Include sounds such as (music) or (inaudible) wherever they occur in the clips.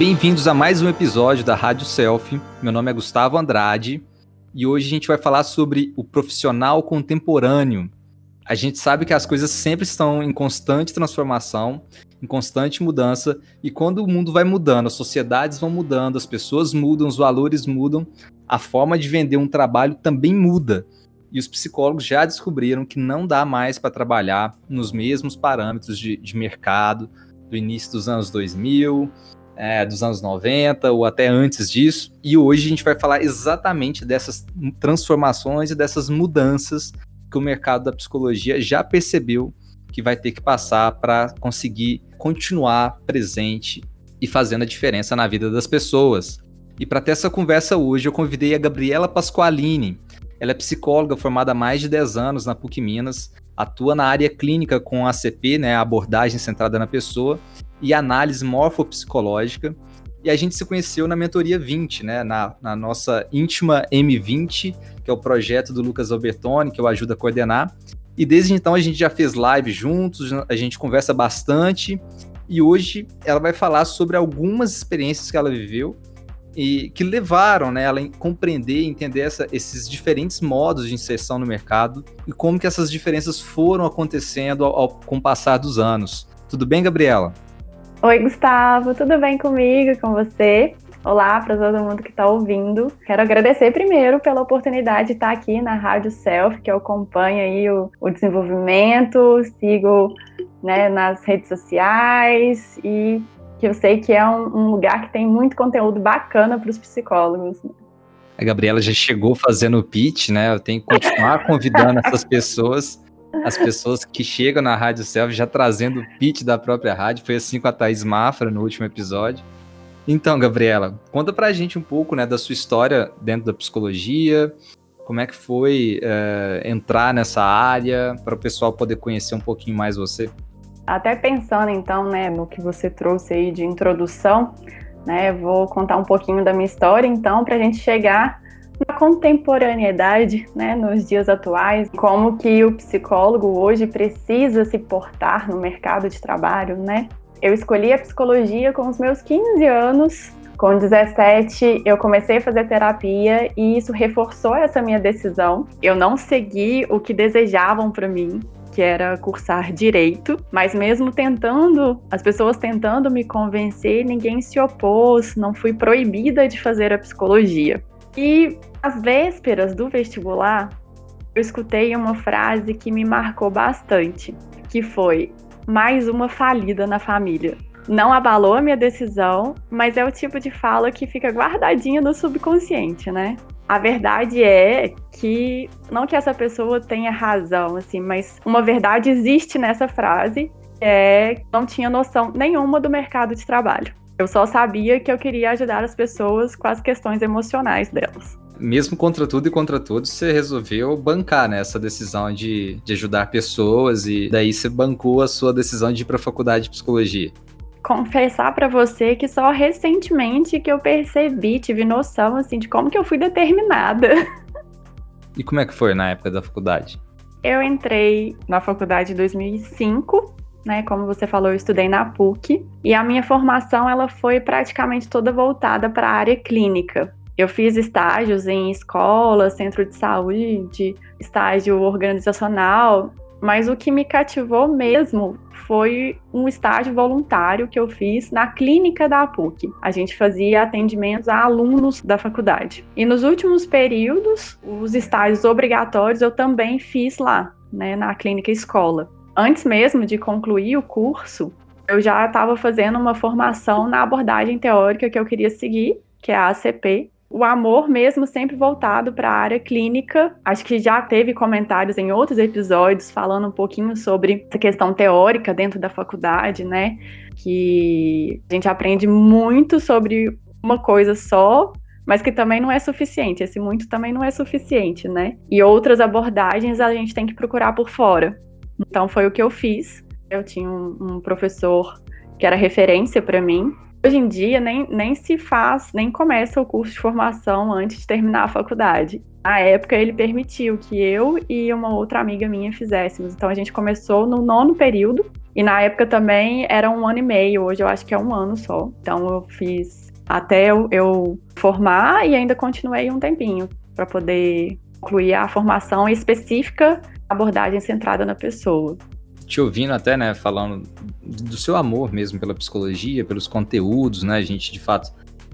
Bem-vindos a mais um episódio da Rádio Selfie. Meu nome é Gustavo Andrade e hoje a gente vai falar sobre o profissional contemporâneo. A gente sabe que as coisas sempre estão em constante transformação, em constante mudança, e quando o mundo vai mudando, as sociedades vão mudando, as pessoas mudam, os valores mudam, a forma de vender um trabalho também muda. E os psicólogos já descobriram que não dá mais para trabalhar nos mesmos parâmetros de, de mercado do início dos anos 2000, é, dos anos 90 ou até antes disso. E hoje a gente vai falar exatamente dessas transformações e dessas mudanças que o mercado da psicologia já percebeu que vai ter que passar para conseguir continuar presente e fazendo a diferença na vida das pessoas. E para ter essa conversa hoje, eu convidei a Gabriela Pasqualini. Ela é psicóloga formada há mais de 10 anos na PUC Minas, atua na área clínica com ACP, né, abordagem centrada na pessoa, e análise morfopsicológica. E a gente se conheceu na mentoria 20, né? Na, na, nossa íntima M20, que é o projeto do Lucas Albertoni, que eu ajudo a coordenar. E desde então a gente já fez live juntos, a gente conversa bastante. E hoje ela vai falar sobre algumas experiências que ela viveu e que levaram né, ela a compreender e entender essa, esses diferentes modos de inserção no mercado e como que essas diferenças foram acontecendo ao, ao, com o passar dos anos. Tudo bem, Gabriela? Oi, Gustavo, tudo bem comigo, com você? Olá para todo mundo que está ouvindo. Quero agradecer primeiro pela oportunidade de estar aqui na Rádio Self, que eu acompanho aí o, o desenvolvimento, sigo né, nas redes sociais e que eu sei que é um, um lugar que tem muito conteúdo bacana para os psicólogos. A Gabriela já chegou fazendo o pitch, né? Eu tenho que continuar convidando essas pessoas as pessoas que chegam na Rádio Self já trazendo o pitch da própria rádio. Foi assim com a Thaís Mafra no último episódio. Então, Gabriela, conta pra gente um pouco né, da sua história dentro da psicologia, como é que foi é, entrar nessa área, para o pessoal poder conhecer um pouquinho mais você. Até pensando então né, no que você trouxe aí de introdução, né, vou contar um pouquinho da minha história então, para a gente chegar na contemporaneidade, né, nos dias atuais, como que o psicólogo hoje precisa se portar no mercado de trabalho, né? Eu escolhi a psicologia com os meus 15 anos. Com 17, eu comecei a fazer terapia e isso reforçou essa minha decisão. Eu não segui o que desejavam para mim, que era cursar direito, mas mesmo tentando, as pessoas tentando me convencer, ninguém se opôs, não fui proibida de fazer a psicologia. E às vésperas do vestibular, eu escutei uma frase que me marcou bastante, que foi: mais uma falida na família. Não abalou a minha decisão, mas é o tipo de fala que fica guardadinha no subconsciente, né? A verdade é que não que essa pessoa tenha razão, assim, mas uma verdade existe nessa frase, é não tinha noção nenhuma do mercado de trabalho. Eu só sabia que eu queria ajudar as pessoas com as questões emocionais delas mesmo contra tudo e contra todos, você resolveu bancar né, essa decisão de, de ajudar pessoas e daí você bancou a sua decisão de ir para a faculdade de psicologia. Confessar para você que só recentemente que eu percebi, tive noção assim de como que eu fui determinada. E como é que foi na época da faculdade? Eu entrei na faculdade em 2005 né? Como você falou, eu estudei na PUC e a minha formação ela foi praticamente toda voltada para a área clínica. Eu fiz estágios em escola, centro de saúde, estágio organizacional, mas o que me cativou mesmo foi um estágio voluntário que eu fiz na clínica da PUC. A gente fazia atendimentos a alunos da faculdade. E nos últimos períodos, os estágios obrigatórios eu também fiz lá, né, na clínica escola. Antes mesmo de concluir o curso, eu já estava fazendo uma formação na abordagem teórica que eu queria seguir, que é a ACP, o amor mesmo sempre voltado para a área clínica. Acho que já teve comentários em outros episódios falando um pouquinho sobre essa questão teórica dentro da faculdade, né? Que a gente aprende muito sobre uma coisa só, mas que também não é suficiente. Esse muito também não é suficiente, né? E outras abordagens a gente tem que procurar por fora. Então foi o que eu fiz. Eu tinha um, um professor que era referência para mim, Hoje em dia, nem, nem se faz, nem começa o curso de formação antes de terminar a faculdade. Na época, ele permitiu que eu e uma outra amiga minha fizéssemos. Então, a gente começou no nono período, E na época também era um ano e meio, hoje eu acho que é um ano só. Então eu fiz até eu, eu formar e ainda continuei um tempinho para poder concluir a formação específica, abordagem centrada na pessoa. Te ouvindo até, né, falando do seu amor mesmo pela psicologia, pelos conteúdos, né, a gente de fato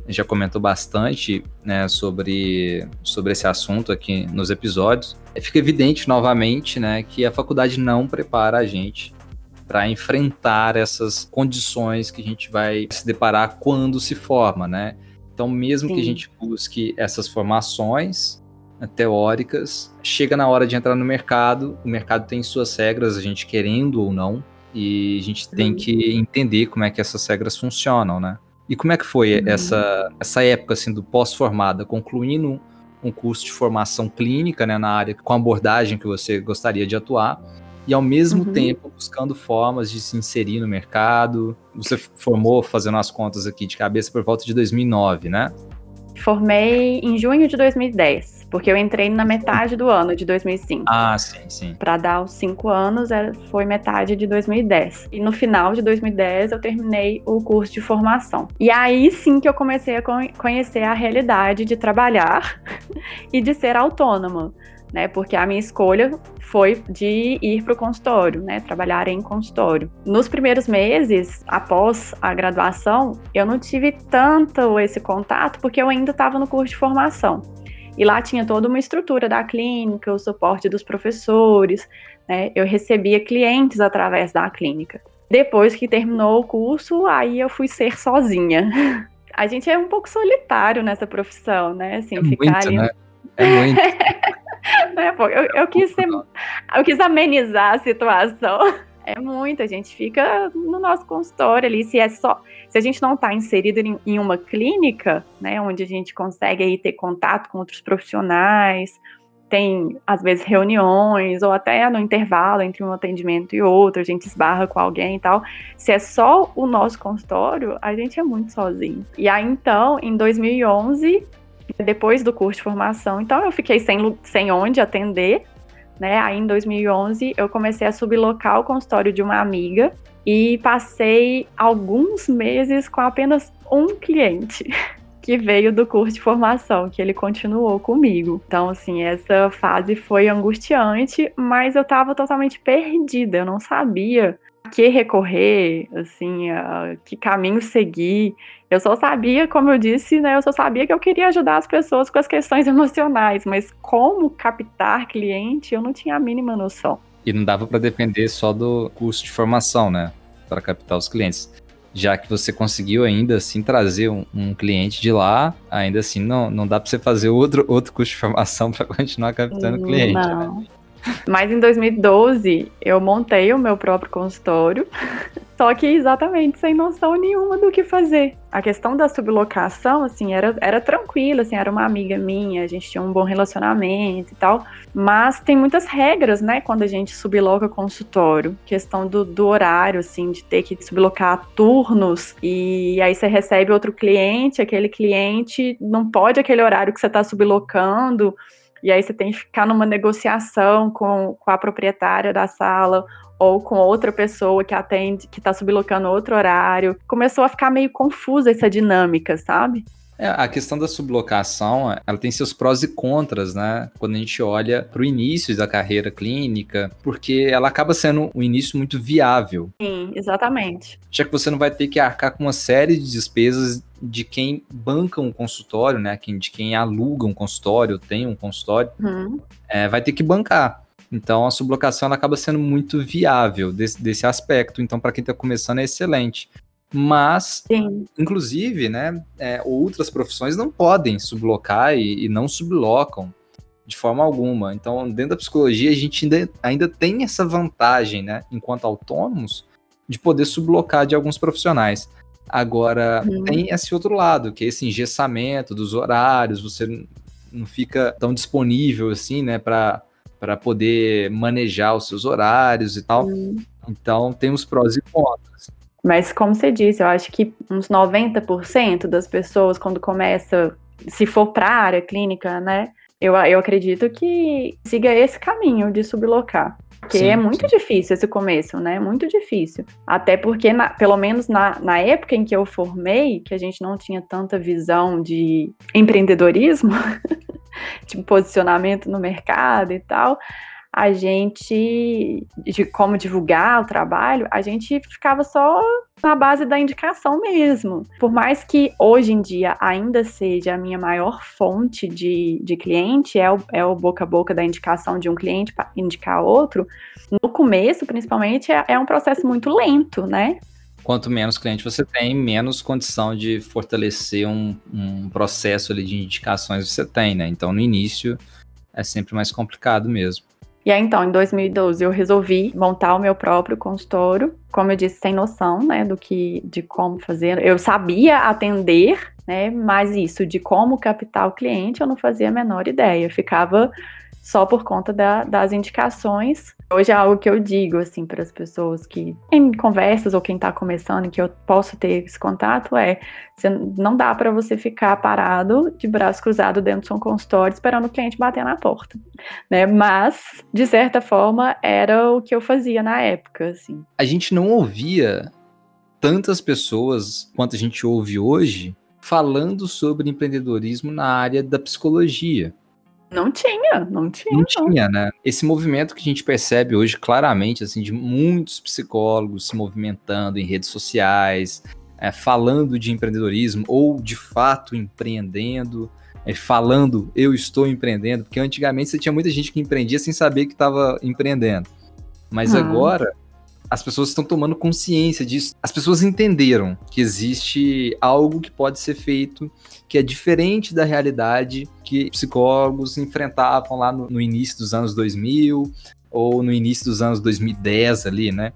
já comentou bastante né, sobre, sobre esse assunto aqui nos episódios. Fica evidente novamente né, que a faculdade não prepara a gente para enfrentar essas condições que a gente vai se deparar quando se forma, né? Então, mesmo Sim. que a gente busque essas formações teóricas, chega na hora de entrar no mercado, o mercado tem suas regras, a gente querendo ou não, e a gente tem que entender como é que essas regras funcionam, né? E como é que foi uhum. essa, essa época assim, do pós-formada, concluindo um curso de formação clínica né, na área com a abordagem que você gostaria de atuar, e ao mesmo uhum. tempo buscando formas de se inserir no mercado. Você formou, fazendo as contas aqui de cabeça, por volta de 2009, né? Formei em junho de 2010, porque eu entrei na metade do ano de 2005. Ah, sim, sim. Para dar os cinco anos, foi metade de 2010. E no final de 2010, eu terminei o curso de formação. E aí sim que eu comecei a conhecer a realidade de trabalhar (laughs) e de ser autônoma né? Porque a minha escolha foi de ir para o consultório, né? Trabalhar em consultório. Nos primeiros meses, após a graduação, eu não tive tanto esse contato porque eu ainda estava no curso de formação. E lá tinha toda uma estrutura da clínica, o suporte dos professores, né? Eu recebia clientes através da clínica. Depois que terminou o curso, aí eu fui ser sozinha. (laughs) A gente é um pouco solitário nessa profissão, né? Assim, é ficar muito, ali. Né? É muito. (laughs) (laughs) Né, eu, eu, quis ser, eu quis amenizar a situação. (laughs) É muito, a gente fica no nosso consultório ali, se é só, se a gente não está inserido em, em, uma clínica, né, onde a gente consegue aí ter contato com outros profissionais, tem às vezes reuniões ou até no intervalo entre um atendimento e outro, a gente esbarra com alguém e tal. Se é só o nosso consultório, a gente é muito sozinho. E aí então, em 2011, depois do curso de formação. Então eu fiquei sem, sem onde atender, né? Aí em 2011 eu comecei a sublocar o consultório de uma amiga e passei alguns meses com apenas um cliente. (laughs) que veio do curso de formação, que ele continuou comigo. Então, assim, essa fase foi angustiante, mas eu estava totalmente perdida, eu não sabia a que recorrer, assim, que caminho seguir. Eu só sabia, como eu disse, né, eu só sabia que eu queria ajudar as pessoas com as questões (laughs) emocionais, mas como captar cliente, eu não tinha a mínima noção. E não dava para depender só do curso de formação, né, para captar os clientes. Já que você conseguiu ainda assim trazer um, um cliente de lá, ainda assim não, não dá para você fazer outro, outro curso de formação (laughs) para continuar captando cliente. Né? Não. Né? Mas em 2012 eu montei o meu próprio consultório, (laughs) só que exatamente sem noção nenhuma do que fazer. A questão da sublocação, assim, era, era tranquila, assim, era uma amiga minha, a gente tinha um bom relacionamento e tal, mas tem muitas regras, né, quando a gente subloca consultório. Questão do, do horário, assim, de ter que sublocar turnos, e aí você recebe outro cliente, aquele cliente não pode aquele horário que você está sublocando, e aí você tem que ficar numa negociação com, com a proprietária da sala ou com outra pessoa que atende, que está sublocando outro horário. Começou a ficar meio confusa essa dinâmica, sabe? É, a questão da sublocação, ela tem seus prós e contras, né? Quando a gente olha para o início da carreira clínica, porque ela acaba sendo um início muito viável. Sim, exatamente. Já que você não vai ter que arcar com uma série de despesas de quem banca um consultório, né? De quem aluga um consultório, tem um consultório, uhum. é, vai ter que bancar. Então a sublocação ela acaba sendo muito viável desse, desse aspecto. Então, para quem está começando, é excelente. Mas, Sim. inclusive, né, é, outras profissões não podem sublocar e, e, não sublocam de forma alguma. Então, dentro da psicologia, a gente ainda, ainda tem essa vantagem, né, enquanto autônomos, de poder sublocar de alguns profissionais. Agora, uhum. tem esse outro lado, que é esse engessamento dos horários, você não fica tão disponível assim, né, para poder manejar os seus horários e tal. Uhum. Então, tem os prós e contras. Mas, como você disse, eu acho que uns 90% das pessoas, quando começa, se for para a área clínica, né, Eu, eu acredito que siga esse caminho de sublocar. Porque sim, é muito sim. difícil esse começo, né? Muito difícil. Até porque, na, pelo menos na, na época em que eu formei, que a gente não tinha tanta visão de empreendedorismo, (laughs) de posicionamento no mercado e tal, a gente, de como divulgar o trabalho, a gente ficava só na base da indicação mesmo. Por mais que hoje em dia ainda seja a minha maior fonte de, de cliente, é o, é o boca a boca da indicação de um cliente para indicar outro, no começo, principalmente, é, é um processo muito lento, né? quanto menos cliente você tem, menos condição de fortalecer um, um, processo ali de indicações você tem, né? Então, no início, é sempre mais complicado mesmo. E aí, então, em 2012, eu resolvi montar o meu próprio consultório, como eu disse, sem noção, né, do que, de como fazer. Eu sabia atender, né, mas isso de como captar o cliente, eu não fazia a menor ideia. ficava só por conta da, das indicações. Hoje é algo que eu digo assim para as pessoas que em conversas ou quem está começando que eu posso ter esse contato é você, não dá para você ficar parado de braço cruzado dentro de um consultório esperando o cliente bater na porta, né? Mas de certa forma era o que eu fazia na época, assim. A gente não ouvia tantas pessoas quanto a gente ouve hoje falando sobre empreendedorismo na área da psicologia. Não tinha, não tinha. Não, tinha, né? Esse movimento que a gente percebe hoje claramente, assim, de muitos psicólogos se movimentando em redes sociais, é, falando de empreendedorismo ou de fato empreendendo, é, falando eu estou empreendendo, porque antigamente você tinha muita gente que empreendia sem saber que estava empreendendo. Mas hum. agora as pessoas estão tomando consciência disso. As pessoas entenderam que existe algo que pode ser feito que é diferente da realidade que psicólogos enfrentavam lá no, no início dos anos 2000 ou no início dos anos 2010 ali, né?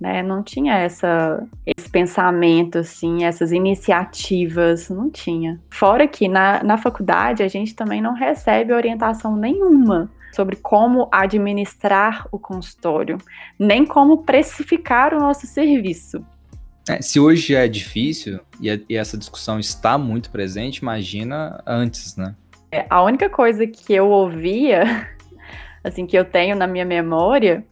né? Não tinha essa, esse pensamento, assim, essas iniciativas, não tinha. Fora que na, na faculdade a gente também não recebe orientação nenhuma sobre como administrar o consultório, nem como precificar o nosso serviço. É, se hoje é difícil e, e, essa discussão está muito presente, imagina antes, né? É, a única coisa que eu ouvia, (laughs) assim, que eu tenho na minha memória,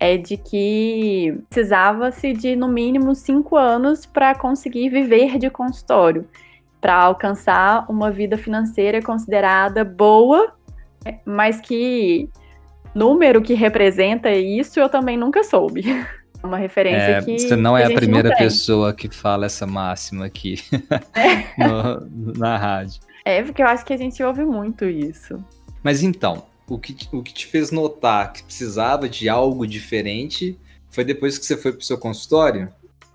é de que precisava-se de no mínimo cinco anos para conseguir viver de consultório, para alcançar uma vida financeira considerada boa mas que número que representa isso eu também nunca soube. (laughs) Uma referência é, que. Você não é a, a primeira pessoa que fala essa máxima aqui é. (laughs) no, na rádio. É, porque eu acho que a gente ouve muito isso. Mas então, o que, o que te fez notar que precisava de algo diferente foi depois que você foi para o seu consultório?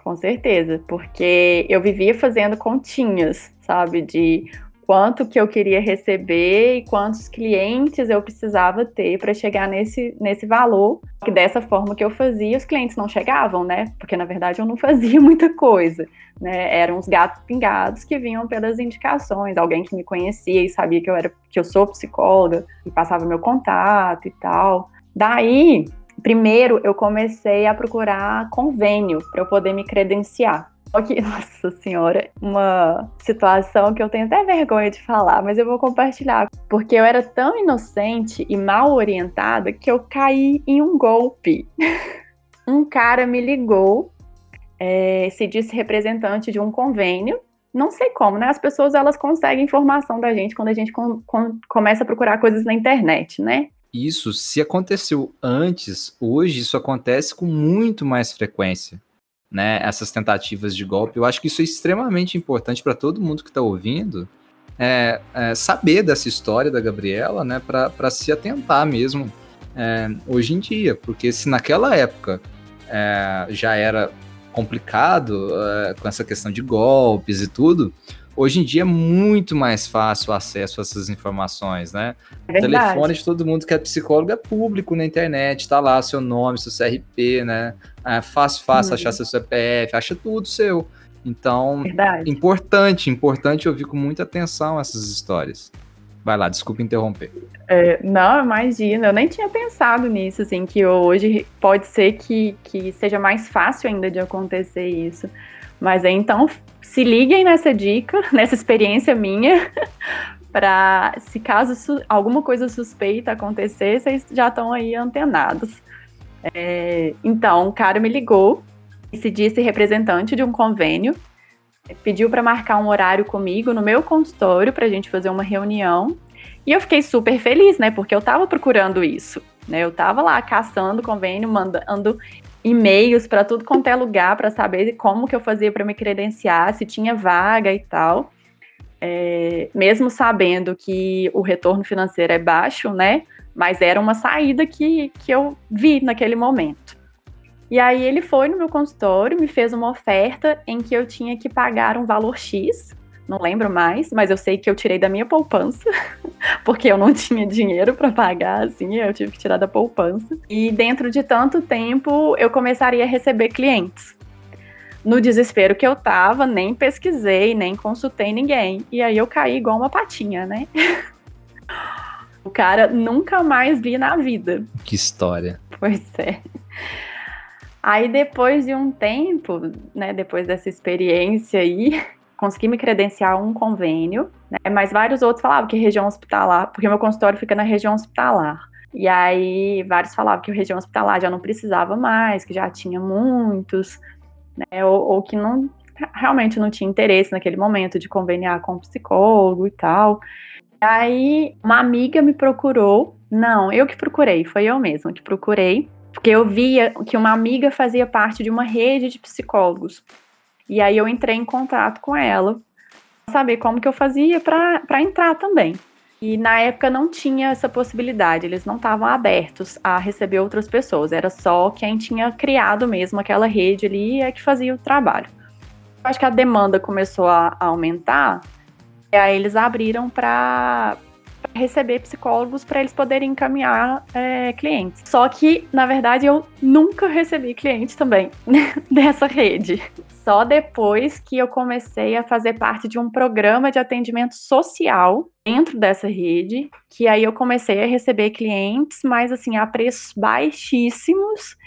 Com certeza, porque eu vivia fazendo continhas, sabe? De quanto que eu queria receber e quantos clientes eu precisava ter para chegar nesse, nesse valor. Que dessa forma que eu fazia, os clientes não chegavam, né? Porque na verdade eu não fazia (laughs) muita coisa, né? Eram os gatos pingados que vinham pelas indicações, alguém que me conhecia e sabia que eu era que eu sou psicóloga e passava meu contato e tal. Daí, primeiro eu comecei a procurar convênio para eu poder me credenciar. Aqui, (laughs) nossa senhora, uma situação que eu tenho até vergonha de falar, mas eu vou compartilhar. Porque eu era tão inocente e mal orientada que eu caí em um golpe. (laughs) um cara me ligou, é, se disse representante de um convênio. Não sei como, né? As pessoas elas conseguem informação da gente quando a gente com, com, começa a procurar coisas na internet, né? Isso, se aconteceu antes, hoje isso acontece com muito mais frequência né, essas tentativas de golpe. Eu acho que isso é extremamente importante para todo mundo que está ouvindo, é, é, saber dessa história da Gabriela, né, para se atentar mesmo é, hoje em dia, porque se naquela época é, já era complicado é, com essa questão de golpes e tudo, Hoje em dia é muito mais fácil o acesso a essas informações, né? É o telefone de todo mundo que é psicólogo é público na internet, tá lá seu nome, seu CRP, né? É fácil, fácil achar seu CPF, acha tudo seu. Então, Verdade. importante, importante ouvir com muita atenção essas histórias. Vai lá, desculpa interromper. É, não, imagina, eu nem tinha pensado nisso, assim, que hoje pode ser que, que seja mais fácil ainda de acontecer isso. Mas então se liguem nessa dica, (laughs) nessa experiência minha, (laughs) para se caso alguma coisa suspeita acontecer, vocês já estão aí antenados. É, então, o cara me ligou e se disse representante de um convênio, pediu para marcar um horário comigo no meu consultório para a gente fazer uma reunião. E eu fiquei super feliz, né? Porque eu estava procurando isso. Né? Eu estava lá caçando convênio, mandando e-mails para tudo quanto é lugar para saber como que eu fazia para me credenciar, se tinha vaga e tal. É, mesmo sabendo que o retorno financeiro é baixo, né? Mas era uma saída que, que eu vi naquele momento. E aí ele foi no meu consultório, me fez uma oferta em que eu tinha que pagar um valor X, não lembro mais, mas eu sei que eu tirei da minha poupança, (laughs) porque eu não (laughs) tinha dinheiro para pagar, assim, eu tive que tirar da poupança. E dentro de tanto tempo eu começaria a receber clientes. No desespero que eu tava, nem pesquisei, nem consultei ninguém. E aí eu caí igual uma patinha, né? (laughs) O cara nunca mais vi na vida. Que história. Pois é. Aí depois de um tempo, né, depois dessa experiência aí, consegui me credenciar um convênio, né, mas vários outros falavam que região hospitalar, porque meu consultório fica na região hospitalar. E aí vários falavam que a região hospitalar já não precisava mais, que já tinha muitos, né, ou, ou que não realmente não tinha interesse naquele momento de conveniar com um psicólogo e tal. Aí uma amiga me procurou. Não, eu que procurei, foi eu mesma que procurei, porque eu via que uma amiga fazia parte de uma rede de psicólogos. E aí eu entrei em contato com ela, saber como que eu fazia para entrar também. E na época não tinha essa possibilidade, eles não estavam abertos a receber outras pessoas, era só quem tinha criado mesmo aquela rede ali é que fazia o trabalho. Acho que a demanda começou a aumentar e aí eles abriram para receber psicólogos para eles poderem encaminhar é, clientes. Só que, na verdade, eu nunca recebi clientes também (laughs) dessa rede. Só depois que eu comecei a fazer parte de um programa de atendimento social dentro dessa rede, que aí eu comecei a receber clientes, mas assim, a preços baixíssimos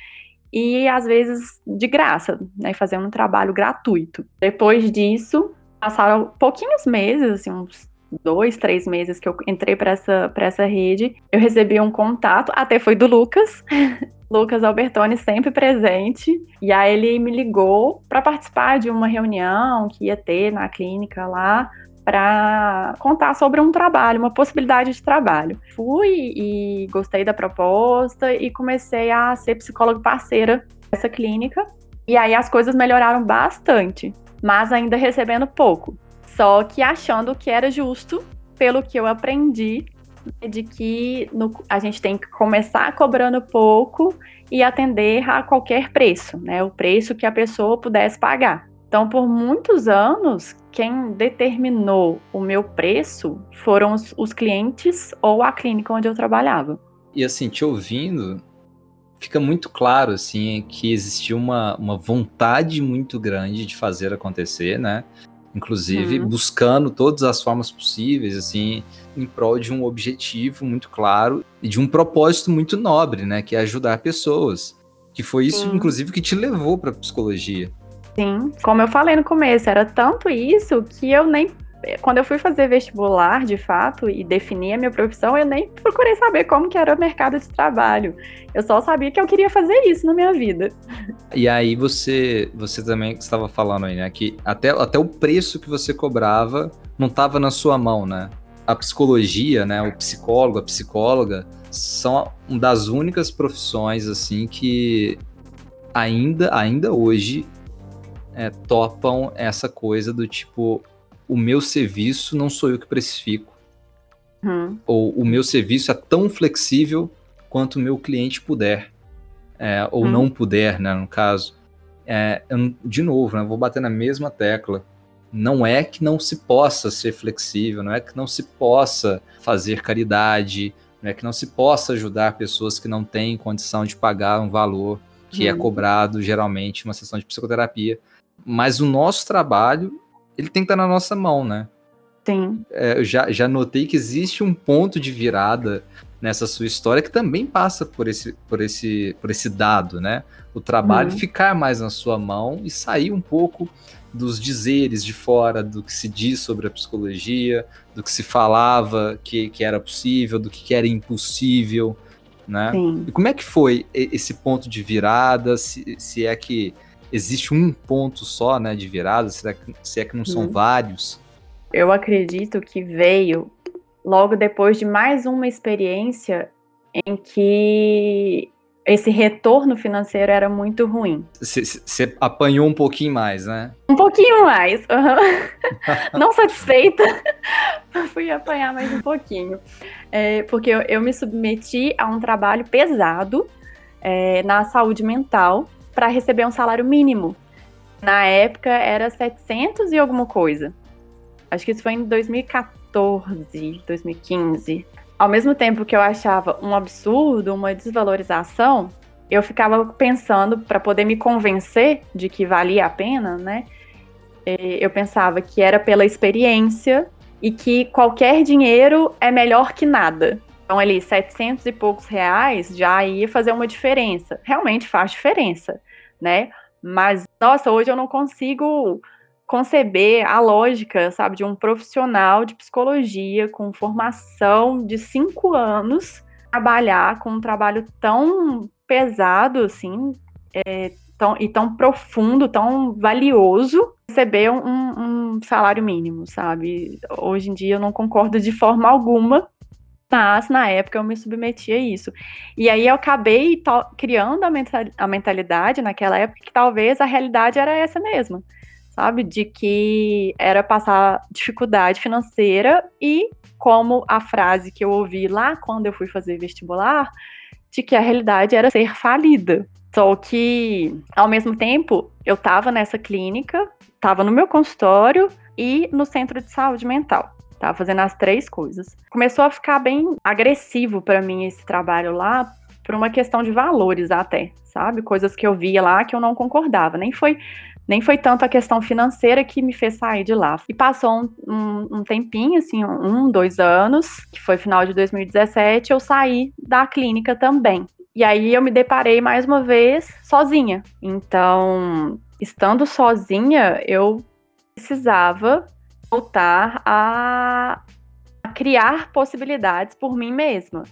e às vezes de graça, né, fazendo um trabalho gratuito. Depois disso, passaram pouquinhos meses, assim, uns dois, três meses que eu entrei para essa, essa rede, eu recebi um contato, até foi do Lucas, (laughs) Lucas Albertoni sempre presente, e aí ele me ligou para participar de uma reunião que ia ter na clínica lá para contar sobre um trabalho, uma possibilidade de trabalho. Fui e gostei da proposta e comecei a ser psicóloga parceira dessa clínica. E aí as coisas melhoraram bastante mas ainda recebendo pouco. Só que achando que era justo, pelo que eu aprendi, de que no, a gente tem que começar cobrando pouco e atender a qualquer preço, né? O preço que a pessoa pudesse pagar. Então, por muitos anos, quem determinou o meu preço foram os, os clientes ou a clínica onde eu trabalhava. E assim, te ouvindo, fica muito claro assim que existia uma, uma vontade muito grande de fazer acontecer, né? Inclusive uhum. buscando todas as formas possíveis, assim, em prol de um objetivo muito claro e de um propósito muito nobre, né? Que é ajudar pessoas. Que foi isso, Sim. inclusive, que te levou para psicologia. Sim, como eu falei no começo, era tanto isso que eu nem quando eu fui fazer vestibular, de fato, e definir a minha profissão, eu nem procurei saber como que era o mercado de trabalho. Eu só sabia que eu queria fazer isso na minha vida. E aí você, você também estava falando aí, né, que até, até o preço que você cobrava não estava na sua mão, né? A psicologia, né, o psicólogo, a psicóloga são uma das únicas profissões assim que ainda, ainda hoje é, topam essa coisa do tipo o meu serviço não sou eu que precifico. Uhum. Ou o meu serviço é tão flexível quanto o meu cliente puder. É, ou uhum. não puder, né, no caso. É, eu, de novo, né, vou bater na mesma tecla. Não é que não se possa ser flexível, não é que não se possa fazer caridade, não é que não se possa ajudar pessoas que não têm condição de pagar um valor que é uhum. é cobrado geralmente uma sessão de psicoterapia. Mas o nosso trabalho ele tem que estar na nossa mão, né? Sim. É, eu já, já notei que existe um ponto de virada nessa sua história que também passa por esse, por esse, por esse dado, né? O trabalho uhum. ficar mais na sua mão e sair um pouco dos dizeres de fora, do que se diz sobre a psicologia, do que se falava que, que era possível, do que era impossível, né? Sim. E como é que foi esse ponto de virada? Se, se é que existe um ponto só, né, de virada? Se é que, se é que não são uhum. vários? Eu acredito que veio logo depois de mais uma experiência em que esse retorno financeiro era muito ruim. Você apanhou um pouquinho mais, né? Um pouquinho mais. Uhum. (laughs) Não satisfeita, (laughs) fui apanhar mais um pouquinho. É, porque eu, eu, me submeti a um trabalho pesado é, na saúde mental para receber um salário mínimo. Na época era 700 e alguma coisa. Acho que isso foi em 2014, 2015. Ao mesmo tempo que eu achava um absurdo, uma desvalorização, eu ficava pensando para poder me convencer de que valia a pena, né? Eu pensava que era pela experiência e que qualquer dinheiro é melhor que nada. Então, ali, 700 e poucos reais já ia fazer uma diferença. Realmente faz diferença, né? Mas, nossa, hoje eu não consigo conceber a lógica, sabe, de um profissional de psicologia com formação de cinco anos trabalhar com um trabalho tão pesado, assim, é, tão, e tão profundo, tão valioso, receber um, um salário mínimo, sabe? Hoje em dia eu não concordo de forma alguma mas na época eu me submeti a isso. E aí eu acabei criando a mentalidade naquela época que talvez a realidade era essa mesma sabe? De que era passar dificuldade financeira e como a frase que eu ouvi lá quando eu fui fazer vestibular, de que a realidade era ser falida. Só que, ao mesmo tempo, eu estava nessa clínica, estava no meu consultório e no centro de saúde mental. Tava fazendo as três coisas. Começou a ficar bem agressivo para mim esse trabalho lá, por uma questão de valores até, sabe? Coisas que eu via lá que eu não concordava. Nem foi nem foi tanto a questão financeira que me fez sair de lá. E passou um, um, um, tempinho, assim, um, dois anos, que foi final de 2017, eu saí da clínica também. E aí eu me deparei mais uma vez sozinha. Então, estando sozinha, eu precisava voltar a, a criar possibilidades por mim mesma.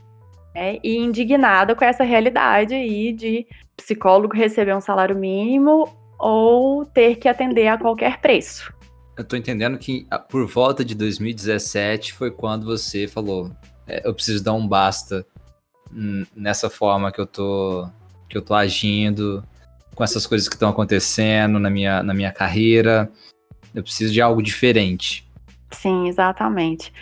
É, e indignada com essa realidade aí de psicólogo receber um salário mínimo ou ter que atender a qualquer preço. Eu tô entendendo que ah, por volta de 2017 foi quando você falou: é, eu preciso dar um basta nessa forma que eu tô que eu tô agindo, com essas coisas que estão acontecendo na minha, na minha carreira. Eu preciso de algo diferente. Sim, exatamente.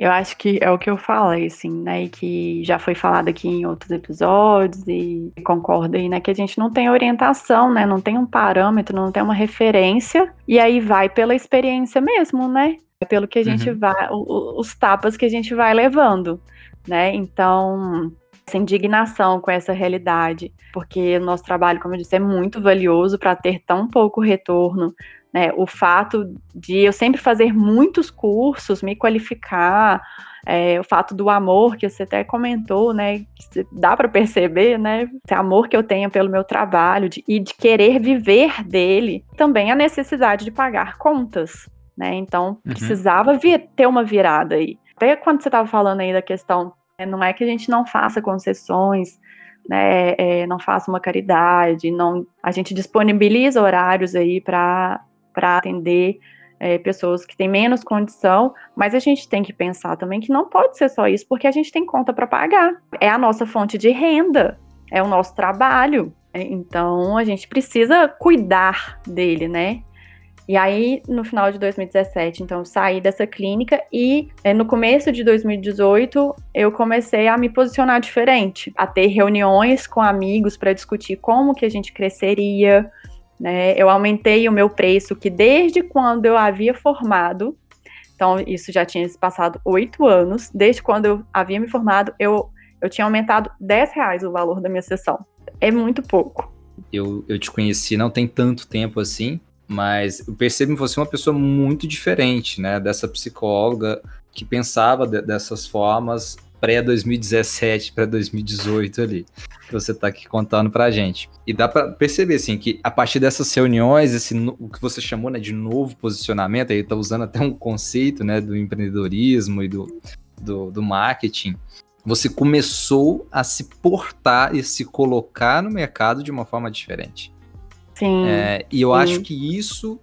Eu acho que é o que eu falei, assim, né? E que já foi falado aqui em outros episódios e concordo aí, né? Que a gente não tem orientação, né? Não tem um parâmetro, não tem uma referência. E aí vai pela experiência mesmo, né? É pelo que a gente uhum. vai, os tapas que a gente vai levando, né? Então, essa indignação com essa realidade, porque o nosso trabalho, como eu disse, é muito valioso para ter tão pouco retorno, né, o fato de eu sempre fazer muitos cursos, me qualificar, é, o fato do amor que você até comentou, né, que dá para perceber, né, esse amor que eu tenho pelo meu trabalho de, e de querer viver dele, também a necessidade de pagar contas, né, então uhum. precisava vir, ter uma virada aí. Até quando você estava falando aí da questão, né, não é que a gente não faça concessões, né, é, não faça uma caridade, não, a gente disponibiliza horários aí para para atender é, pessoas que têm menos condição, mas a gente tem que pensar também que não pode ser só isso, porque a gente tem conta para pagar. É a nossa fonte de renda, é o nosso trabalho. É, então a gente precisa cuidar dele, né? E aí, no final de 2017, então, saí dessa clínica e é, no começo de 2018 eu comecei a me posicionar diferente, a ter reuniões com amigos para discutir como que a gente cresceria, né? Eu aumentei o meu preço, que desde quando eu havia formado, então isso já tinha passado oito anos, desde quando eu havia me formado, eu, eu tinha aumentado 10 reais o valor da minha sessão. É muito pouco. Eu, eu te conheci não tem tanto tempo assim, mas eu percebo em você uma pessoa muito diferente, né? Dessa psicóloga que pensava de, dessas formas pré-2017 para 2018 ali, que você está aqui contando para a gente. E dá para perceber, assim, que a partir dessas reuniões, esse, o que você chamou né, de novo posicionamento, aí está usando até um conceito né, do empreendedorismo e do, do, do marketing, você começou a se portar e se colocar no mercado de uma forma diferente. Sim. É, e eu sim. acho que isso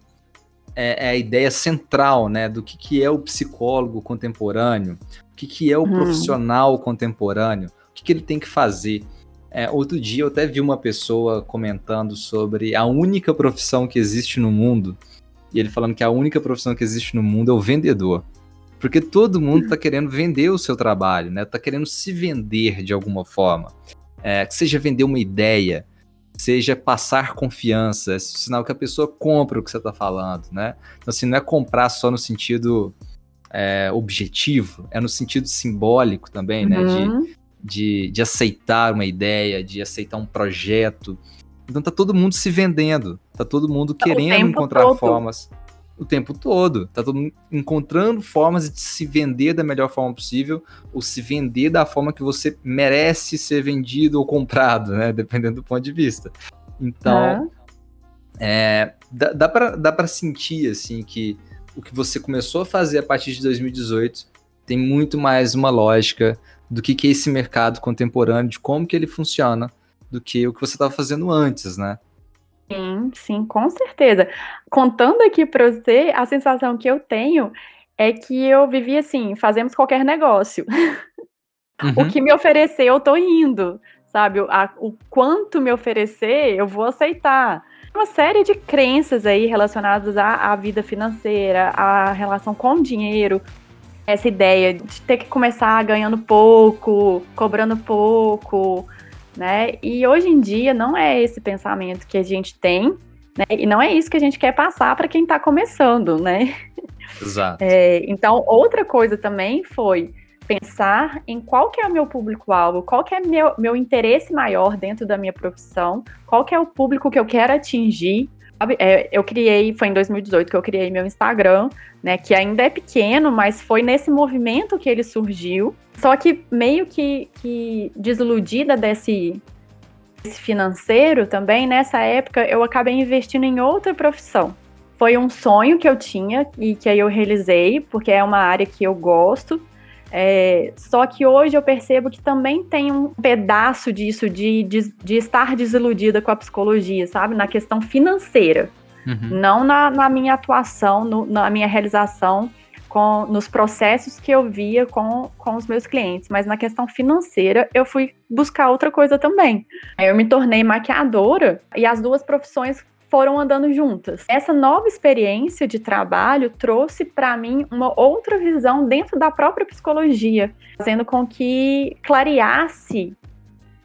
é, é, a ideia central, né, do que, que é o psicólogo contemporâneo, que, que é o uhum. profissional contemporâneo, o que, que ele tem que fazer. É, outro dia eu até vi uma pessoa comentando sobre a única profissão que existe no mundo, e ele falando que a única profissão que existe no mundo é o vendedor. Porque todo mundo está querendo vender o seu trabalho, né? Tá querendo se vender de alguma forma. É, que seja vender uma ideia, seja passar confiança, é sinal que a pessoa compra o que você está falando, né? Então, assim, não é comprar só no sentido é, objetivo, é no sentido simbólico também, uhum. né? De, uhum. de, de aceitar uma ideia, de aceitar um projeto. Então tá todo mundo se vendendo, tá todo mundo querendo encontrar todo. formas o tempo todo. Tá todo mundo encontrando formas de se vender da melhor forma possível, ou se vender da forma que você merece ser vendido ou comprado, né? Dependendo do ponto de vista. Então, é, dá, dá para dá pra sentir, assim, que o que você começou a fazer a partir de 2018 tem muito mais uma lógica do que, que é esse mercado contemporâneo, de como que ele funciona, do que o que você estava fazendo antes, né? Sim, sim, com certeza. Contando aqui para você, a sensação que eu tenho é que eu vivi assim, fazemos qualquer negócio. Uhum. O que me oferecer, eu tô indo, sabe? A, o quanto me oferecer, eu vou aceitar. Uma série de crenças aí relacionadas à, à vida financeira, à relação com o dinheiro, essa ideia de ter que começar ganhando pouco, cobrando pouco, né? E hoje em dia não é esse pensamento que a gente tem, né? E não é isso que a gente quer passar para quem está começando, né? Exato. É, então, outra coisa também foi pensar em qual que é o meu público-alvo, qual que é meu, meu interesse maior dentro da minha profissão, qual que é o público que eu quero atingir, é, eu criei, foi em 2018 que eu criei meu Instagram, né? Que ainda é pequeno, mas foi nesse movimento que ele surgiu. Só que meio que, que desiludida desse, desse financeiro também, nessa época eu acabei investindo em outra profissão. Foi um sonho que eu tinha e que aí eu realizei, porque é uma área que eu gosto. É, só que hoje eu percebo que também tem um pedaço disso de, de, de estar desiludida com a psicologia, sabe? Na questão financeira. Uhum. Não na, na, minha atuação, no, na minha realização com, nos processos que eu via com, com os meus clientes, mas na questão financeira eu fui buscar outra coisa também. Aí eu me tornei maquiadora e as duas profissões foram andando juntas. Essa nova experiência de trabalho trouxe para mim uma outra visão dentro da própria psicologia, fazendo com que clareasse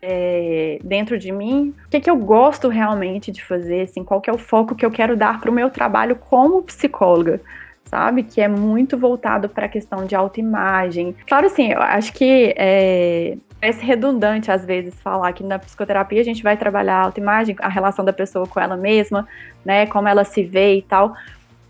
é, dentro de mim o que, que eu gosto realmente de fazer, assim, qual que é o foco que eu quero dar para o meu trabalho como psicóloga sabe? Que é muito voltado para a questão de autoimagem. Claro, assim, eu acho que é, parece redundante às vezes falar que na psicoterapia a gente vai trabalhar a autoimagem, a relação da pessoa com ela mesma, né? Como ela se vê e tal.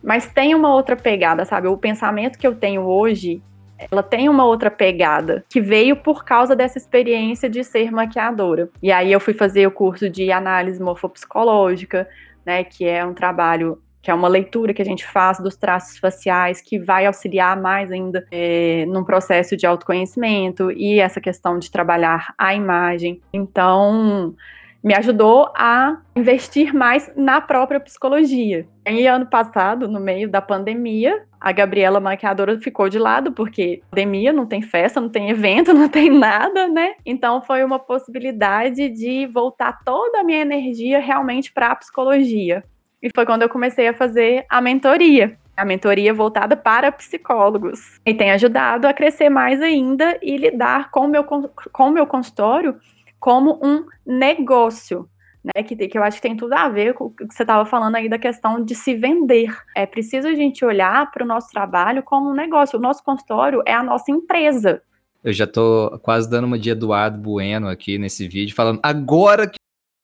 Mas tem uma outra pegada, sabe? O pensamento que eu tenho hoje, ela tem uma outra pegada que veio por causa dessa experiência de ser maquiadora. E aí eu fui fazer o curso de análise morfopsicológica, né, que é um trabalho que é uma leitura que a gente faz dos traços faciais, que vai auxiliar mais ainda é, num processo de autoconhecimento e essa questão de trabalhar a imagem. Então, me ajudou a investir mais na própria psicologia. E ano passado, no meio da pandemia, a Gabriela maquiadora ficou de lado, porque pandemia não tem festa, não tem evento, (laughs) não tem nada, né? Então foi uma possibilidade de voltar toda a minha energia realmente para a psicologia. E foi quando eu comecei a fazer a mentoria. A mentoria voltada para psicólogos. E tem ajudado a crescer mais ainda e lidar com o meu, com o meu consultório como um negócio. Né, que, que eu acho que tem tudo a ver com o que você estava falando aí da questão de se vender. É preciso a gente olhar para o nosso trabalho como um negócio. O nosso consultório é a nossa empresa. Eu já estou quase dando uma de Eduardo Bueno aqui nesse vídeo, falando agora que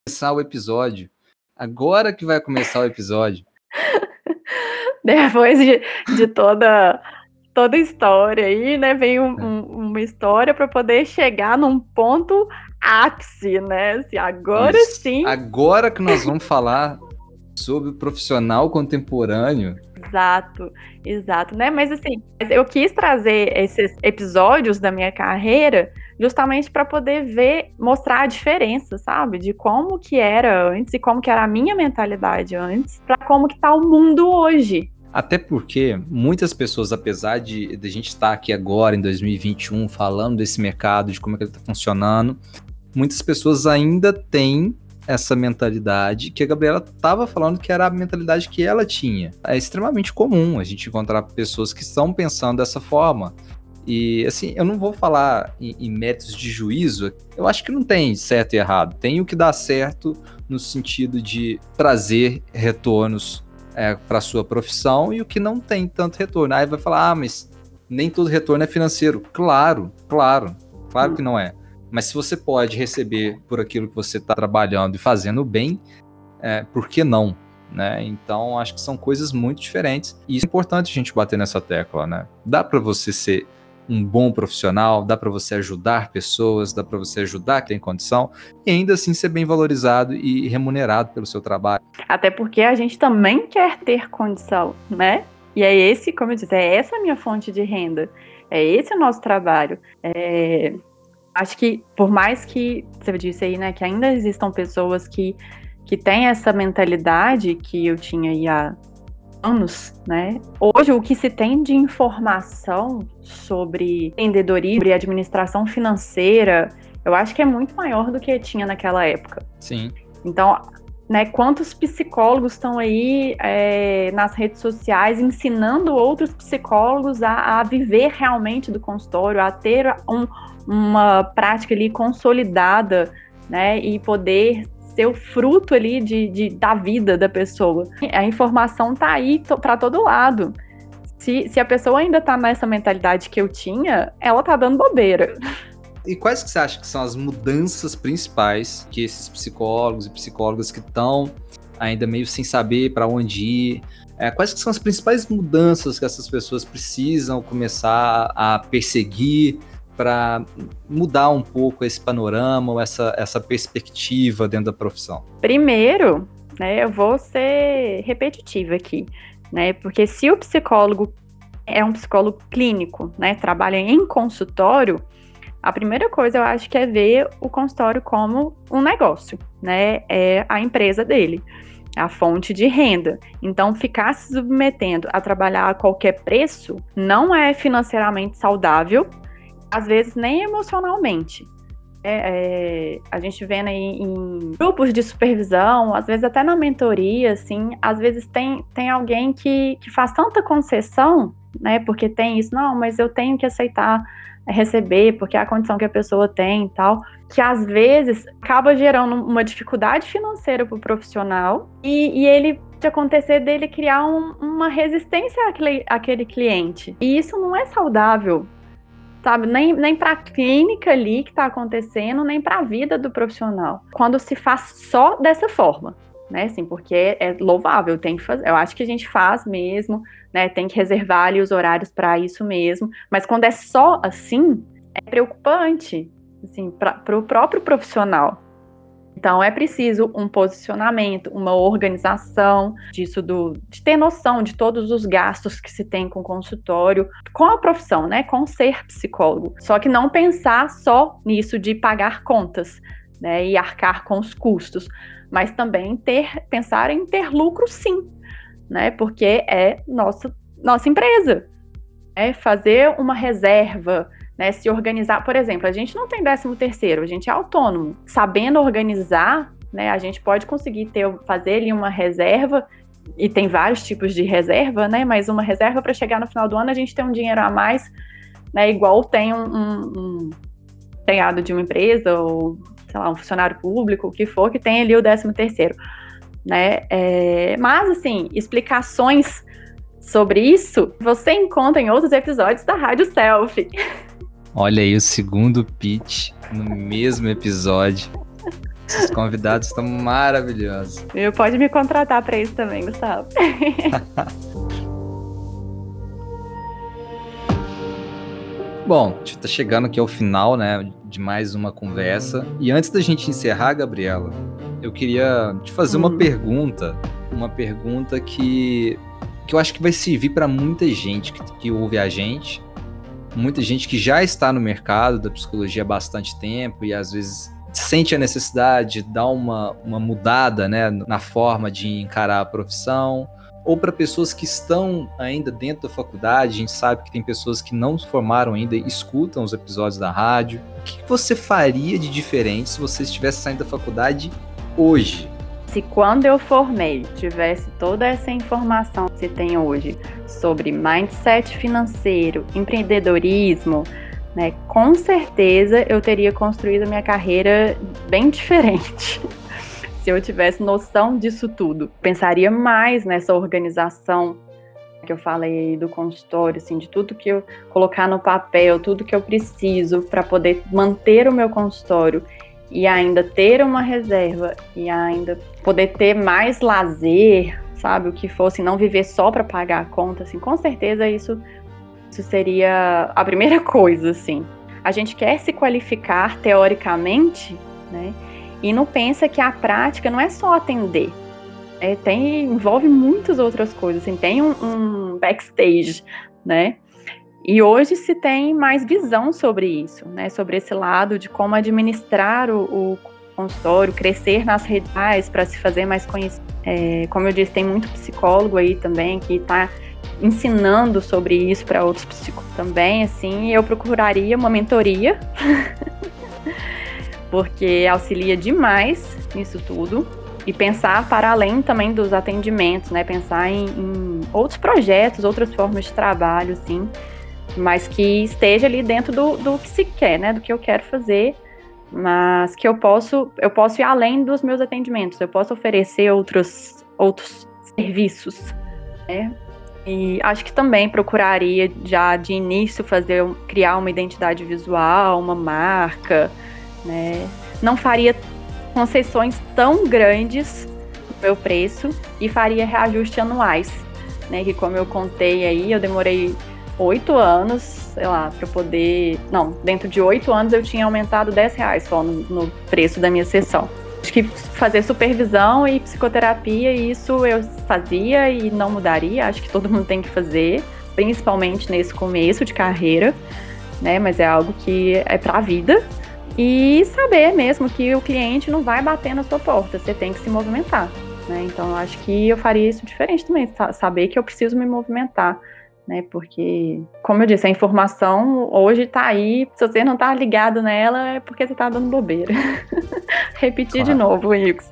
começar o episódio. Agora que vai começar o episódio. (laughs) Depois de, de toda toda história aí, né? Vem um, é. um, uma história para poder chegar num ponto ápice, né? Assim, agora Isso. sim. Agora que nós vamos falar sobre o profissional contemporâneo. Exato, exato, né? Mas assim, eu quis trazer esses episódios da minha carreira justamente para poder ver, mostrar a diferença, sabe, de como que era antes e como que era a minha mentalidade antes, para como que tá o mundo hoje. Até porque muitas pessoas, apesar de, de a gente estar aqui agora em 2021 falando desse mercado, de como é que ele está funcionando, muitas pessoas ainda têm essa mentalidade que a Gabriela estava falando que era a mentalidade que ela tinha. É extremamente comum a gente encontrar pessoas que estão pensando dessa forma. E assim, eu não vou falar em, em métodos de juízo, eu acho que não tem certo e errado. Tem o que dá certo no sentido de trazer retornos é, para sua profissão e o que não tem tanto retorno. Aí vai falar, ah, mas nem todo retorno é financeiro. Claro, claro, claro que não é. Mas se você pode receber por aquilo que você está trabalhando e fazendo bem, é, por que não? Né? Então, acho que são coisas muito diferentes. E isso é importante a gente bater nessa tecla, né? Dá para você ser um bom profissional, dá para você ajudar pessoas, dá para você ajudar quem tem condição e ainda assim ser bem valorizado e remunerado pelo seu trabalho. Até porque a gente também quer ter condição, né? E é esse, como eu disse, é essa a minha fonte de renda. É esse o nosso trabalho. É, acho que, por mais que você disse aí, né, que ainda existam pessoas que, que têm essa mentalidade que eu tinha aí há anos, né? Hoje, o que se tem de informação sobre empreendedorismo e administração financeira, eu acho que é muito maior do que tinha naquela época. Sim. Então, né, quantos psicólogos estão aí é, nas redes sociais ensinando outros psicólogos a, a, viver realmente do consultório, a ter um, uma prática ali consolidada, né, e poder ser o fruto ali de, de da vida da pessoa. A informação tá aí para todo lado. Se, se a pessoa ainda tá nessa mentalidade que eu tinha, ela tá dando bobeira. E quais que você acha que são as mudanças principais que esses psicólogos e psicólogas que estão ainda meio sem saber para onde ir, é, quais que são as principais mudanças que essas pessoas precisam começar a perseguir para mudar um pouco esse panorama ou essa, essa perspectiva dentro da profissão? Primeiro, né, eu vou ser repetitiva aqui, né, porque se o psicólogo é um psicólogo clínico, né, trabalha em consultório, a primeira coisa eu acho que é ver o consultório como um negócio, né, é a empresa dele a fonte de renda. Então, ficar se submetendo a trabalhar a qualquer preço não é financeiramente saudável às vezes nem emocionalmente. É, é, a gente vendo aí em grupos de supervisão, às vezes até na mentoria, assim, às vezes tem, tem alguém que, que faz tanta concessão, né? Porque tem isso, não, mas eu tenho que aceitar receber, porque é a condição que a pessoa tem e tal, que às vezes acaba gerando uma dificuldade financeira para o profissional e, e ele de acontecer dele criar um, uma resistência àquele, àquele cliente. E isso não é saudável sabe? Nem, nem para a clínica ali que está acontecendo, nem para a vida do profissional. Quando se faz só dessa forma, né? Assim, porque é, é louvável, tem que fazer. Eu acho que a gente faz mesmo, né? Tem que reservar ali os horários para isso mesmo. Mas quando é só assim, é preocupante, assim, para o próprio profissional. Então é preciso um posicionamento, uma organização disso do de ter noção de todos os gastos que se tem com o consultório, com a profissão, né, com ser psicólogo. Só que não pensar só nisso de pagar contas, né, e arcar com os custos, mas também ter pensar em ter lucro sim, né? Porque é nossa nossa empresa. É fazer uma reserva, né, se organizar. Por exemplo, a gente não tem 13 terceiro, a gente é autônomo. Sabendo organizar, né, a gente pode conseguir ter, fazer ali uma reserva, e tem vários tipos de reserva, né, mas uma reserva para chegar no final do ano a gente tem um dinheiro a mais, né, igual tem um, um, um de uma empresa, ou, sei lá, um funcionário público, o que for, que tem ali o 13 terceiro. Né? É, mas, assim, explicações sobre isso você encontra em outros episódios da Rádio Selfie. (laughs) Olha aí o segundo pitch no mesmo episódio. Esses convidados estão maravilhosos. Eu pode me contratar para isso também, Gustavo. (laughs) Bom, a gente está chegando aqui ao final, né, de mais uma conversa. E antes da gente encerrar, Gabriela, eu queria te fazer uma uhum. pergunta, uma pergunta que, que eu acho que vai servir para muita gente que, que ouve a gente, muita gente que já está no mercado da psicologia há bastante tempo e às vezes sente a necessidade de dar uma, uma mudada né, na forma de encarar a profissão, ou para pessoas que estão ainda dentro da faculdade, a gente sabe que tem pessoas que não se formaram ainda e escutam os episódios da rádio. O que você faria de diferente se você estivesse saindo da faculdade hoje? Se quando eu formei tivesse toda essa informação que você tem hoje sobre mindset financeiro, empreendedorismo, né, com certeza eu teria construído minha carreira bem (laughs) diferente. Se eu tivesse noção disso tudo, pensaria mais nessa organização que eu falei do consultório, assim, de tudo que eu colocar no papel, tudo que eu preciso para poder manter o meu consultório e ainda ter uma reserva e ainda poder ter mais lazer, sabe, o que fosse, não viver só para pagar a conta, assim, com certeza isso isso seria a primeira (laughs) coisa, assim. A gente quer se qualificar teoricamente, né? E não pensa que a prática não é só atender. É, tem, envolve muitas outras coisas, assim, tem um, um backstage, né? E hoje se tem mais visão sobre isso, né? Sobre esse lado de como administrar o, o consultório, crescer nas redes para se fazer mais conhecido. É, como eu disse, tem muito psicólogo aí também que está ensinando sobre isso para outros psicólogos também, assim, eu procuraria uma mentoria, (laughs) porque auxilia demais nisso tudo. E pensar para além também dos atendimentos, né? Pensar em, em outros projetos, outras formas de trabalho, assim, mas que esteja ali dentro do, do que se quer, né? Do que eu quero fazer, mas que eu posso, eu posso ir além dos meus atendimentos, eu posso oferecer outros, outros serviços, né? E acho que também procuraria já de início fazer criar uma identidade visual, uma marca, né? Não faria concessões tão grandes no meu preço e faria reajuste anuais, né? Que como eu contei aí, eu demorei oito anos, sei lá, para poder. Não, dentro de oito anos eu tinha aumentado 10 reais só no, no preço da minha sessão. Acho que fazer supervisão e psicoterapia, isso eu fazia e não mudaria. Acho que todo mundo tem que fazer, principalmente nesse começo de carreira, né? Mas é algo que é para a vida. E saber mesmo que o cliente não vai bater na sua porta, você tem que se movimentar. Né? Então, acho que eu faria isso diferente também, saber que eu preciso me movimentar né? Porque, como eu disse, a informação hoje está aí. Se você não está ligado nela, é porque você está dando bobeira. (laughs) Repetir claro. de novo, Ix.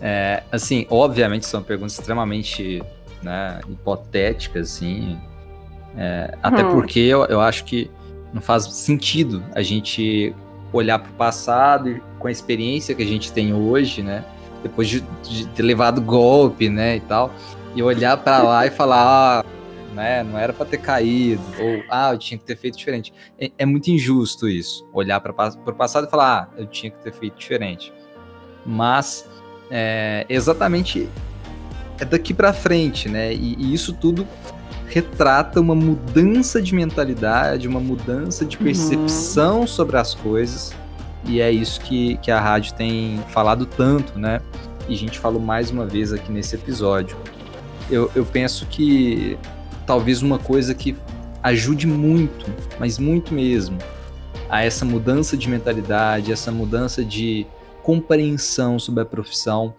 é, assim, obviamente são perguntas extremamente né, hipotéticas, assim. É, até hum. porque eu, eu acho que não faz sentido a gente olhar para o passado e com a experiência que a gente tem hoje, né? Depois de, de ter levado golpe, né, e tal e olhar para lá e falar, ah, né, não era para ter caído, ou ah, eu tinha que ter feito diferente. É, é muito injusto isso, olhar para o passado e falar, ah, eu tinha que ter feito diferente. Mas é exatamente é daqui para frente, né? E, e, isso tudo retrata uma mudança de mentalidade, uma mudança de uhum. percepção uhum. sobre as coisas. E é isso que, que a rádio tem falado tanto, né? E a gente falou mais uma vez aqui nesse episódio eu, eu penso que talvez uma coisa que ajude muito, mas muito mesmo, a essa mudança de mentalidade, essa mudança de compreensão sobre a profissão,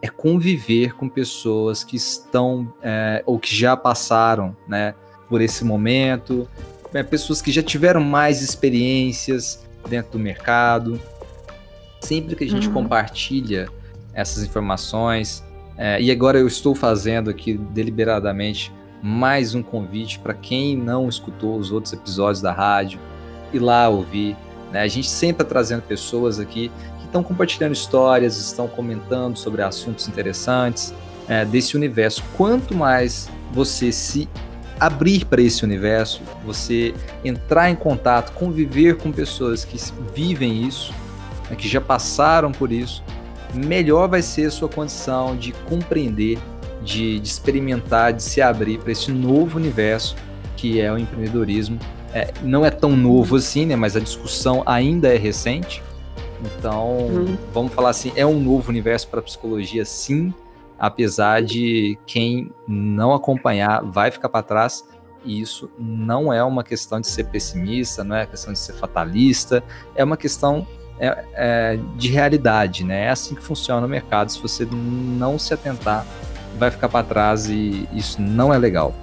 é conviver com pessoas que estão é, ou que já passaram, né, por esse momento, é, pessoas que já tiveram mais experiências dentro do mercado. Sempre que a gente uhum. compartilha essas informações, é, e agora eu estou fazendo aqui deliberadamente mais um convite para quem não escutou os outros episódios da rádio, ir lá ouvir. Né? A gente sempre está trazendo pessoas aqui que estão compartilhando histórias, estão comentando sobre assuntos interessantes é, desse universo. Quanto mais você se abrir para esse universo, você entrar em contato, conviver com pessoas que vivem isso, né, que já passaram por isso, melhor vai ser a sua condição de compreender, de, de experimentar, de se abrir para esse novo universo que é o empreendedorismo é, não é tão novo assim, né? Mas a discussão ainda é recente. Então, uhum. vamos falar assim, é um novo universo para a psicologia, sim, apesar de quem não acompanhar vai ficar para trás. E isso não é uma questão de ser pessimista, não é questão de ser fatalista, é uma questão é, é, de realidade, né? É assim que funciona o mercado. Se você não se atentar, vai ficar para trás e isso não é legal.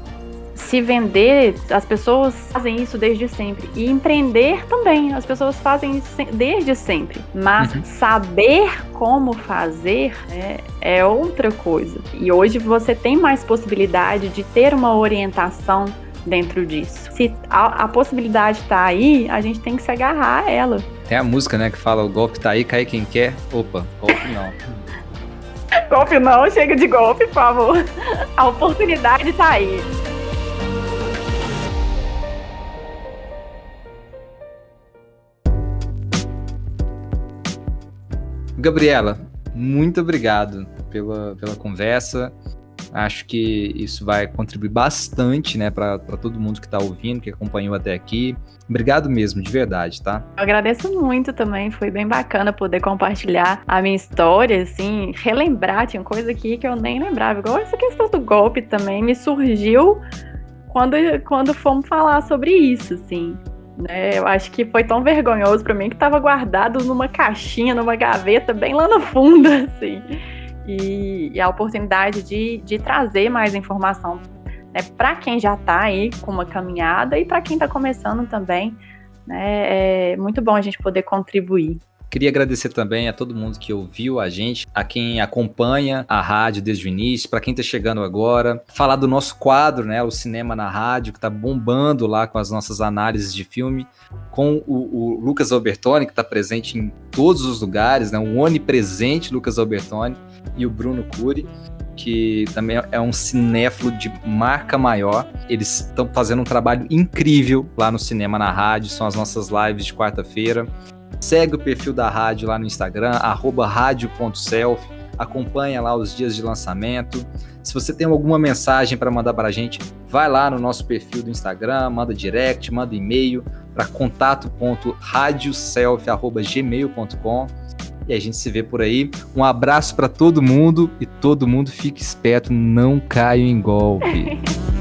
Se vender, as pessoas fazem isso desde sempre. E empreender também, as pessoas fazem isso desde sempre. Mas uhum. saber como fazer é, é outra coisa. E hoje você tem mais possibilidade de ter uma orientação dentro disso. Se a, a possibilidade está aí, a gente tem que se agarrar a ela. Tem a música, né, que fala o golpe tá aí, cai quem quer. Opa, golpe não. (laughs) golpe não, chega de golpe, por favor. A oportunidade tá aí. Gabriela, muito obrigado pela, pela conversa. Acho que isso vai contribuir bastante, né, para todo mundo que está ouvindo, que acompanhou até aqui. Obrigado mesmo, de verdade, tá? Eu agradeço muito também, foi bem bacana poder compartilhar a minha história, assim, relembrar, tinha coisa aqui que eu nem lembrava, igual essa questão do golpe também me surgiu quando, quando fomos falar sobre isso, assim. Né? Eu acho que foi tão vergonhoso para mim que estava guardado numa caixinha, numa gaveta, bem lá no fundo, (laughs) assim e, e a oportunidade de, de trazer mais informação né, para quem já está aí com uma caminhada e para quem está começando também. Né, é muito bom a gente poder contribuir. Queria agradecer também a todo mundo que ouviu a gente, a quem acompanha a rádio desde o início, para quem está chegando agora. Falar do nosso quadro, né, o Cinema na Rádio, que está bombando lá com as nossas análises de filme, com o, o Lucas Albertoni, que está presente em todos os lugares, né, onipresente Lucas Albertoni, e o Bruno Cury que também é um cinéfilo de marca maior. Eles estão fazendo um trabalho incrível lá no Cinema na Rádio, são as nossas lives de quarta-feira. Segue o perfil da rádio lá no Instagram, rádio.self. Acompanha lá os dias de lançamento. Se você tem alguma mensagem para mandar para a gente, vai lá no nosso perfil do Instagram, manda direct, manda e-mail para contato.radioself.gmail.com e a gente se vê por aí. Um abraço para todo mundo e todo mundo fique esperto, não caia em golpe. (laughs)